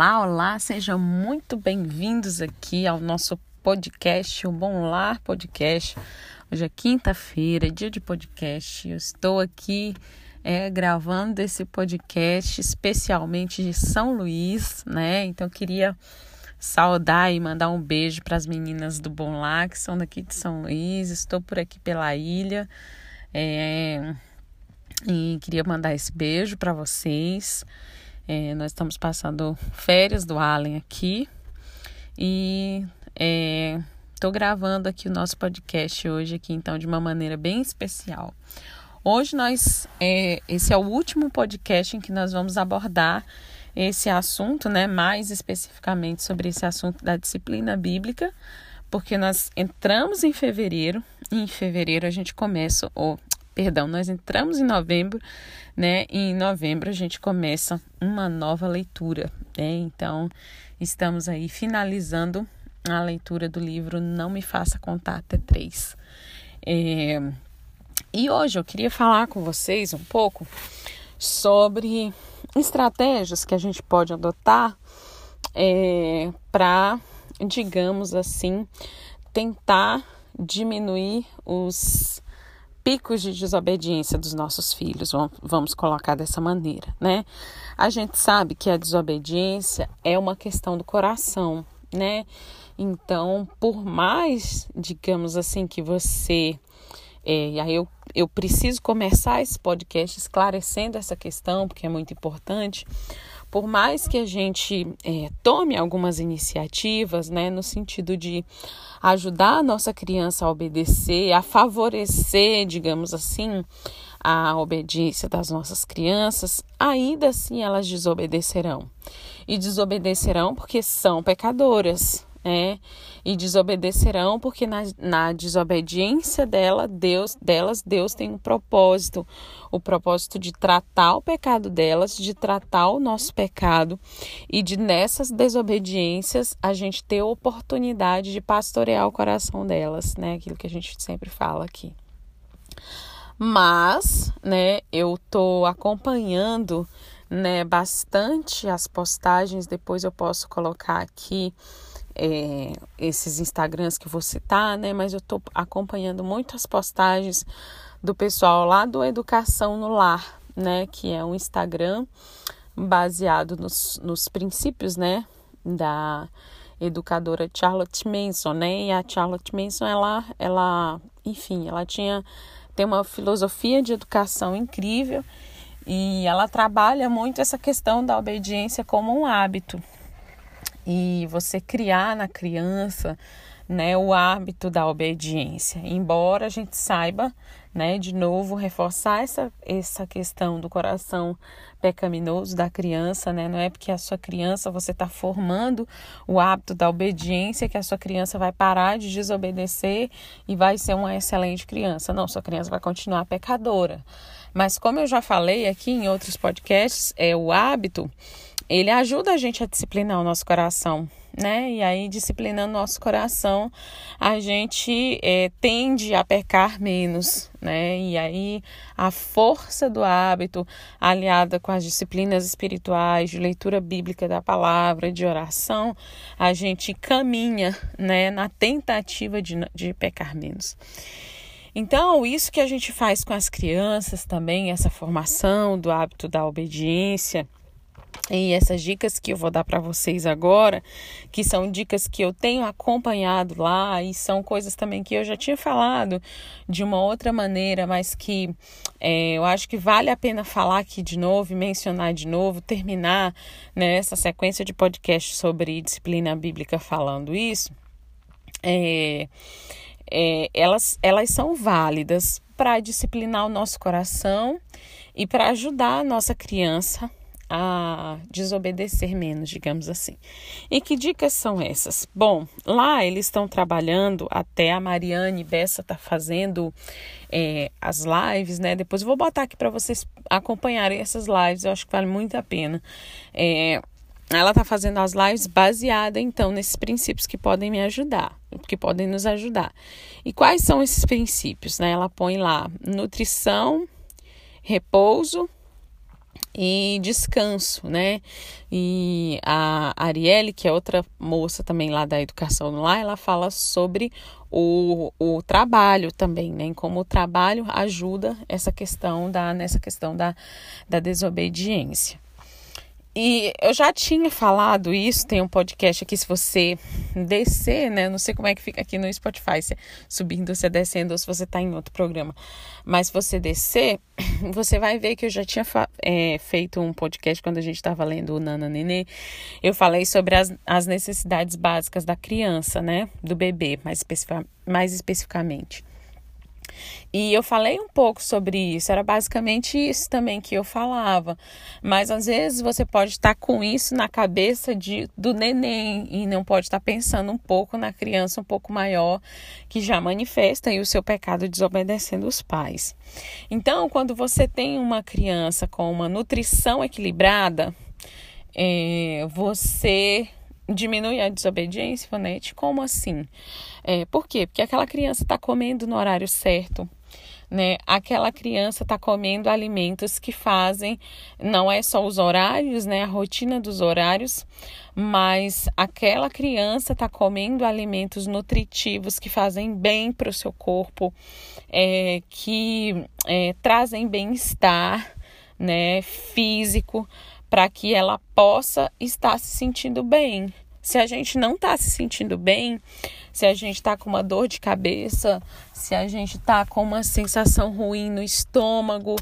Olá, olá, sejam muito bem-vindos aqui ao nosso podcast, o Bom Lar Podcast. Hoje é quinta-feira, dia de podcast. Eu estou aqui é, gravando esse podcast especialmente de São Luís, né? Então eu queria saudar e mandar um beijo para as meninas do Bom Lar, que são daqui de São Luís. Estou por aqui pela ilha. É, e queria mandar esse beijo para vocês. É, nós estamos passando férias do Allen aqui e estou é, gravando aqui o nosso podcast hoje aqui, então, de uma maneira bem especial. Hoje nós, é, esse é o último podcast em que nós vamos abordar esse assunto, né, mais especificamente sobre esse assunto da disciplina bíblica, porque nós entramos em fevereiro e em fevereiro a gente começa, ou perdão, nós entramos em novembro, né? E em novembro a gente começa uma nova leitura, né? Então, estamos aí finalizando a leitura do livro Não Me Faça Contar Até Três. É... E hoje eu queria falar com vocês um pouco sobre estratégias que a gente pode adotar é, para, digamos assim, tentar diminuir os picos de desobediência dos nossos filhos, vamos colocar dessa maneira, né? A gente sabe que a desobediência é uma questão do coração, né? Então, por mais, digamos assim, que você. É, e aí eu, eu preciso começar esse podcast esclarecendo essa questão, porque é muito importante por mais que a gente é, tome algumas iniciativas, né, no sentido de ajudar a nossa criança a obedecer, a favorecer, digamos assim, a obediência das nossas crianças, ainda assim elas desobedecerão. E desobedecerão porque são pecadoras, né? E desobedecerão porque na, na desobediência dela, Deus, delas, Deus tem um propósito, o propósito de tratar o pecado delas, de tratar o nosso pecado e de nessas desobediências a gente ter oportunidade de pastorear o coração delas, né? Aquilo que a gente sempre fala aqui. Mas, né, eu tô acompanhando né, bastante as postagens, depois eu posso colocar aqui é, esses Instagrams que vou citar, né? Mas eu estou acompanhando muitas postagens do pessoal lá do Educação no Lar, né? Que é um Instagram baseado nos, nos princípios, né? Da educadora Charlotte Manson, né? E a Charlotte Manson, ela, ela, enfim, ela tinha tem uma filosofia de educação incrível e ela trabalha muito essa questão da obediência como um hábito, e você criar na criança né, o hábito da obediência. Embora a gente saiba, né, de novo, reforçar essa, essa questão do coração pecaminoso da criança, né? Não é porque a sua criança você está formando o hábito da obediência que a sua criança vai parar de desobedecer e vai ser uma excelente criança. Não, sua criança vai continuar pecadora. Mas como eu já falei aqui em outros podcasts, é o hábito ele ajuda a gente a disciplinar o nosso coração, né? E aí, disciplinando nosso coração, a gente é, tende a pecar menos, né? E aí, a força do hábito, aliada com as disciplinas espirituais, de leitura bíblica da palavra, de oração, a gente caminha, né, na tentativa de, de pecar menos. Então, isso que a gente faz com as crianças também, essa formação do hábito da obediência, e essas dicas que eu vou dar para vocês agora, que são dicas que eu tenho acompanhado lá e são coisas também que eu já tinha falado de uma outra maneira, mas que é, eu acho que vale a pena falar aqui de novo, mencionar de novo, terminar né, essa sequência de podcast sobre disciplina bíblica falando isso. É, é, elas, elas são válidas para disciplinar o nosso coração e para ajudar a nossa criança a desobedecer menos, digamos assim. E que dicas são essas? Bom, lá eles estão trabalhando, até a Mariane Bessa está fazendo é, as lives, né? Depois eu vou botar aqui para vocês acompanharem essas lives, eu acho que vale muito a pena. É, ela está fazendo as lives baseada, então, nesses princípios que podem me ajudar, que podem nos ajudar. E quais são esses princípios? Né? Ela põe lá nutrição, repouso, e descanso, né? E a Arielle, que é outra moça também lá da educação lá, ela fala sobre o, o trabalho também, né? Como o trabalho ajuda essa questão da, nessa questão da, da desobediência. E eu já tinha falado isso, tem um podcast aqui, se você descer, né? Não sei como é que fica aqui no Spotify, se é subindo, se é descendo ou se você está em outro programa. Mas se você descer, você vai ver que eu já tinha é, feito um podcast quando a gente estava lendo o Nana Nenê. Eu falei sobre as, as necessidades básicas da criança, né? Do bebê, mais, mais especificamente. E eu falei um pouco sobre isso, era basicamente isso também que eu falava. Mas às vezes você pode estar com isso na cabeça de, do neném e não pode estar pensando um pouco na criança um pouco maior que já manifesta o seu pecado desobedecendo os pais. Então, quando você tem uma criança com uma nutrição equilibrada, é, você diminui a desobediência, Fonete? Como assim? É, por quê? Porque aquela criança está comendo no horário certo, né? Aquela criança está comendo alimentos que fazem, não é só os horários, né? A rotina dos horários, mas aquela criança está comendo alimentos nutritivos que fazem bem para o seu corpo, é, que é, trazem bem-estar, né? Físico para que ela possa estar se sentindo bem. Se a gente não está se sentindo bem, se a gente está com uma dor de cabeça, se a gente está com uma sensação ruim no estômago,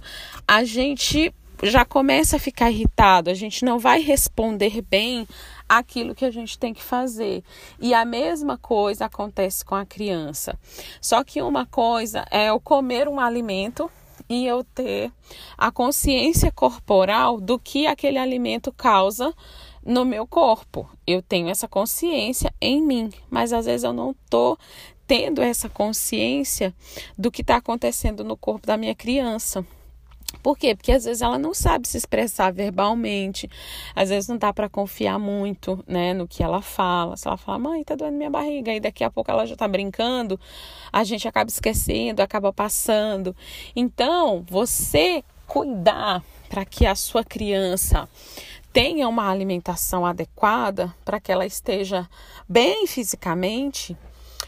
a gente já começa a ficar irritado, a gente não vai responder bem aquilo que a gente tem que fazer. E a mesma coisa acontece com a criança. Só que uma coisa é eu comer um alimento e eu ter a consciência corporal do que aquele alimento causa no meu corpo. Eu tenho essa consciência em mim, mas às vezes eu não tô tendo essa consciência do que está acontecendo no corpo da minha criança. Por quê? Porque às vezes ela não sabe se expressar verbalmente, às vezes não dá para confiar muito, né, no que ela fala. Se ela fala, mãe, tá doendo minha barriga, e daqui a pouco ela já tá brincando, a gente acaba esquecendo, acaba passando. Então, você cuidar para que a sua criança tenha uma alimentação adequada, para que ela esteja bem fisicamente,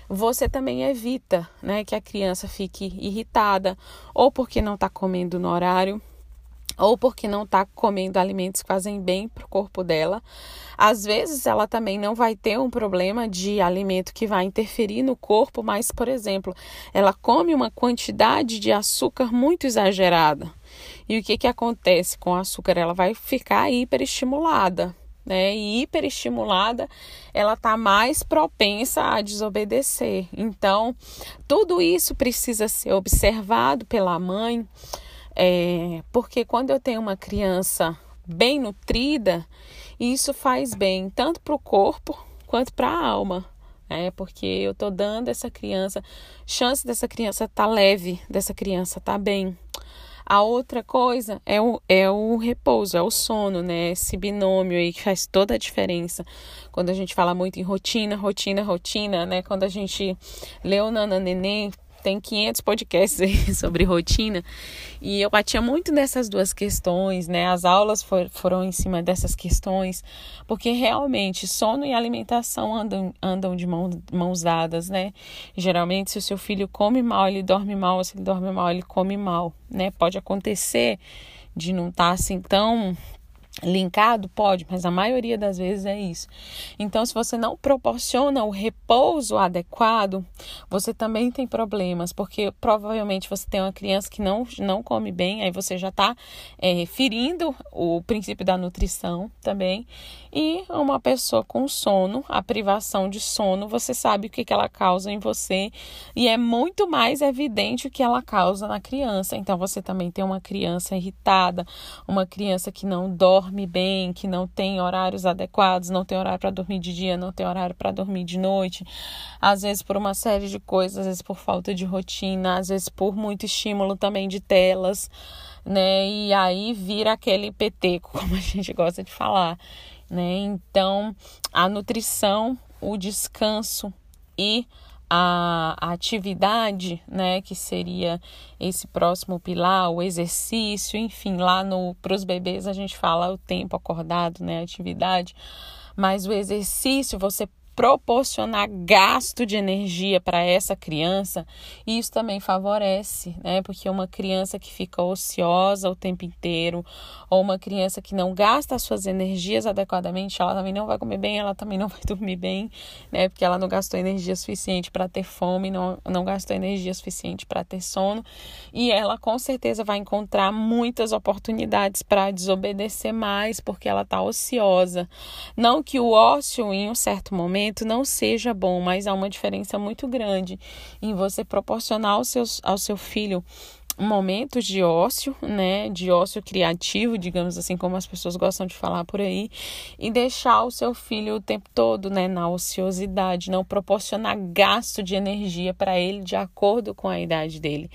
você também evita né, que a criança fique irritada, ou porque não está comendo no horário, ou porque não está comendo alimentos que fazem bem para o corpo dela. Às vezes ela também não vai ter um problema de alimento que vai interferir no corpo, mas, por exemplo, ela come uma quantidade de açúcar muito exagerada. E o que, que acontece com o açúcar? Ela vai ficar hiperestimulada né, e hiperestimulada, ela está mais propensa a desobedecer. Então, tudo isso precisa ser observado pela mãe, é, porque quando eu tenho uma criança bem nutrida, isso faz bem tanto para o corpo quanto para a alma. É porque eu tô dando essa criança chance dessa criança tá leve, dessa criança tá bem. A outra coisa é o, é o repouso, é o sono, né? Esse binômio aí que faz toda a diferença. Quando a gente fala muito em rotina, rotina, rotina, né? Quando a gente lê o Nana Neném, tem 500 podcasts aí sobre rotina e eu batia muito nessas duas questões, né? As aulas for, foram em cima dessas questões, porque realmente sono e alimentação andam, andam de mão, mãos dadas, né? Geralmente, se o seu filho come mal, ele dorme mal, se ele dorme mal, ele come mal, né? Pode acontecer de não estar tá, assim tão Linkado pode, mas a maioria das vezes é isso. Então, se você não proporciona o repouso adequado, você também tem problemas, porque provavelmente você tem uma criança que não, não come bem, aí você já está é, ferindo o princípio da nutrição também. E uma pessoa com sono, a privação de sono, você sabe o que, que ela causa em você, e é muito mais evidente o que ela causa na criança. Então, você também tem uma criança irritada, uma criança que não dorme dorme bem, que não tem horários adequados, não tem horário para dormir de dia, não tem horário para dormir de noite, às vezes por uma série de coisas, às vezes por falta de rotina, às vezes por muito estímulo também de telas, né? E aí vira aquele peteco, como a gente gosta de falar, né? Então, a nutrição, o descanso e a, atividade, né, que seria esse próximo pilar, o exercício, enfim, lá no para os bebês a gente fala o tempo acordado, né, atividade, mas o exercício você proporcionar gasto de energia para essa criança, isso também favorece, né? Porque uma criança que fica ociosa o tempo inteiro, ou uma criança que não gasta as suas energias adequadamente, ela também não vai comer bem, ela também não vai dormir bem, né? Porque ela não gastou energia suficiente para ter fome, não, não gastou energia suficiente para ter sono, e ela com certeza vai encontrar muitas oportunidades para desobedecer mais, porque ela está ociosa. Não que o ócio, em um certo momento, não seja bom, mas há uma diferença muito grande em você proporcionar ao, seus, ao seu filho momentos de ócio, né, de ócio criativo, digamos assim, como as pessoas gostam de falar por aí, e deixar o seu filho o tempo todo, né, na ociosidade, não proporcionar gasto de energia para ele de acordo com a idade dele,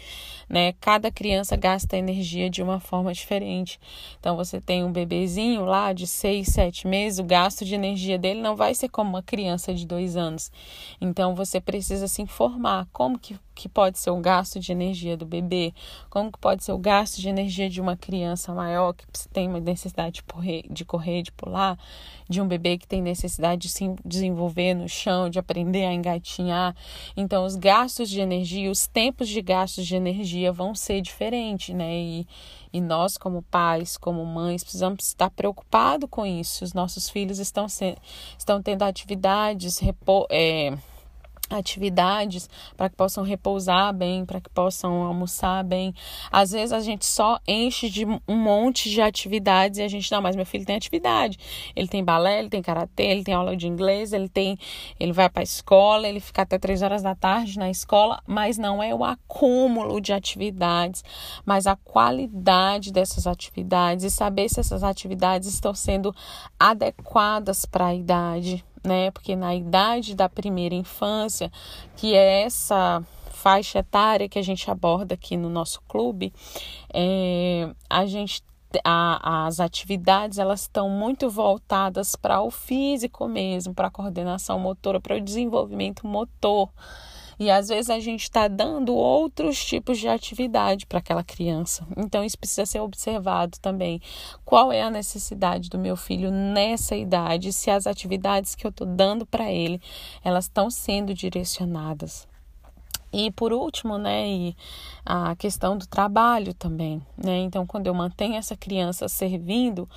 né? Cada criança gasta energia de uma forma diferente. Então você tem um bebezinho lá de seis, sete meses, o gasto de energia dele não vai ser como uma criança de dois anos. Então você precisa se informar como que que pode ser o gasto de energia do bebê, como que pode ser o gasto de energia de uma criança maior que tem uma necessidade de correr, de, correr, de pular, de um bebê que tem necessidade de se desenvolver no chão, de aprender a engatinhar. Então, os gastos de energia, os tempos de gastos de energia vão ser diferentes, né? E, e nós, como pais, como mães, precisamos estar preocupados com isso. Os nossos filhos estão, se, estão tendo atividades, repo, é, atividades para que possam repousar bem, para que possam almoçar bem. Às vezes a gente só enche de um monte de atividades e a gente não, mas meu filho tem atividade. Ele tem balé, ele tem karatê, ele tem aula de inglês, ele tem, ele vai para a escola, ele fica até três horas da tarde na escola, mas não é o acúmulo de atividades, mas a qualidade dessas atividades e saber se essas atividades estão sendo adequadas para a idade né? Porque na idade da primeira infância, que é essa faixa etária que a gente aborda aqui no nosso clube, é, a gente a, as atividades elas estão muito voltadas para o físico mesmo, para a coordenação motora, para o desenvolvimento motor. E às vezes a gente está dando outros tipos de atividade para aquela criança. Então isso precisa ser observado também. Qual é a necessidade do meu filho nessa idade? Se as atividades que eu estou dando para ele, elas estão sendo direcionadas. E por último, né, e a questão do trabalho também, né? Então, quando eu mantenho essa criança servindo,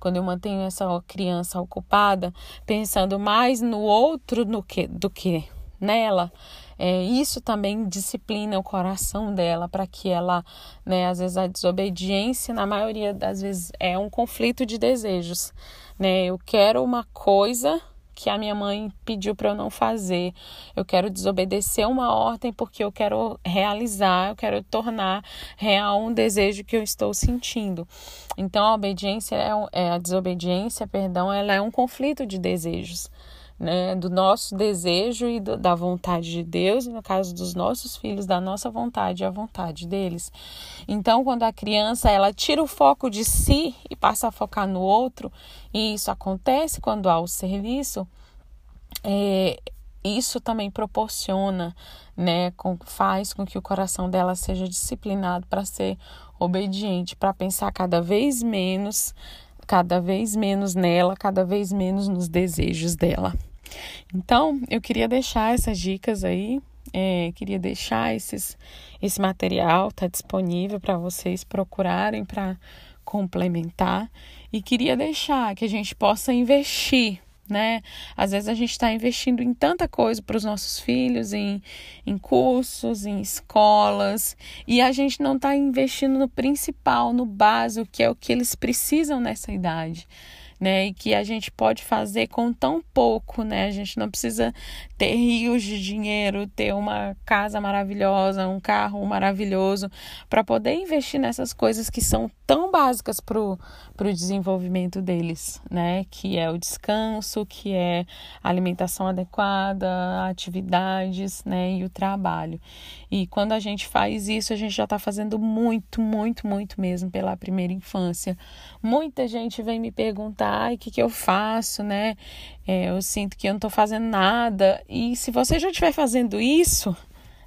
quando eu mantenho essa criança ocupada, pensando mais no outro do que, do que nela, é, isso também disciplina o coração dela para que ela, né, às vezes a desobediência, na maioria das vezes, é um conflito de desejos, né? Eu quero uma coisa que a minha mãe pediu para eu não fazer. Eu quero desobedecer uma ordem porque eu quero realizar, eu quero tornar real um desejo que eu estou sentindo. Então a obediência é, é a desobediência, perdão, ela é um conflito de desejos né, do nosso desejo e do, da vontade de Deus, e no caso dos nossos filhos, da nossa vontade e a vontade deles. Então, quando a criança ela tira o foco de si e passa a focar no outro, e isso acontece quando há o serviço, é, isso também proporciona, né, com, faz com que o coração dela seja disciplinado para ser obediente, para pensar cada vez menos cada vez menos nela, cada vez menos nos desejos dela. Então, eu queria deixar essas dicas aí, é, queria deixar esses, esse material, tá disponível para vocês procurarem para complementar e queria deixar que a gente possa investir né? Às vezes a gente está investindo em tanta coisa para os nossos filhos, em, em cursos, em escolas, e a gente não está investindo no principal, no básico, que é o que eles precisam nessa idade né? E que a gente pode fazer com tão pouco, né? A gente não precisa ter rios de dinheiro, ter uma casa maravilhosa, um carro maravilhoso, para poder investir nessas coisas que são tão básicas para o desenvolvimento deles, né? Que é o descanso, que é alimentação adequada, atividades, né? E o trabalho. E quando a gente faz isso, a gente já está fazendo muito, muito, muito mesmo pela primeira infância. Muita gente vem me perguntar o que, que eu faço, né? É, eu sinto que eu não estou fazendo nada. E se você já estiver fazendo isso,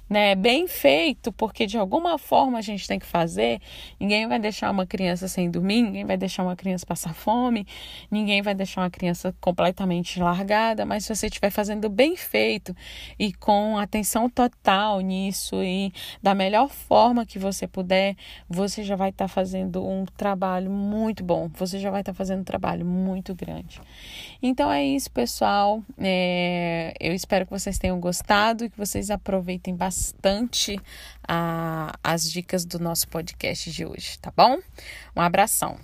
né, bem feito, porque de alguma forma a gente tem que fazer. Ninguém vai deixar uma criança sem dormir, ninguém vai deixar uma criança passar fome, ninguém vai deixar uma criança completamente largada, mas se você estiver fazendo bem feito e com atenção total nisso e da melhor forma que você puder, você já vai estar tá fazendo um trabalho muito bom, você já vai estar tá fazendo um trabalho muito grande. Então é isso, pessoal. É, eu espero que vocês tenham gostado e que vocês aproveitem bastante bastante a, as dicas do nosso podcast de hoje, tá bom? Um abração.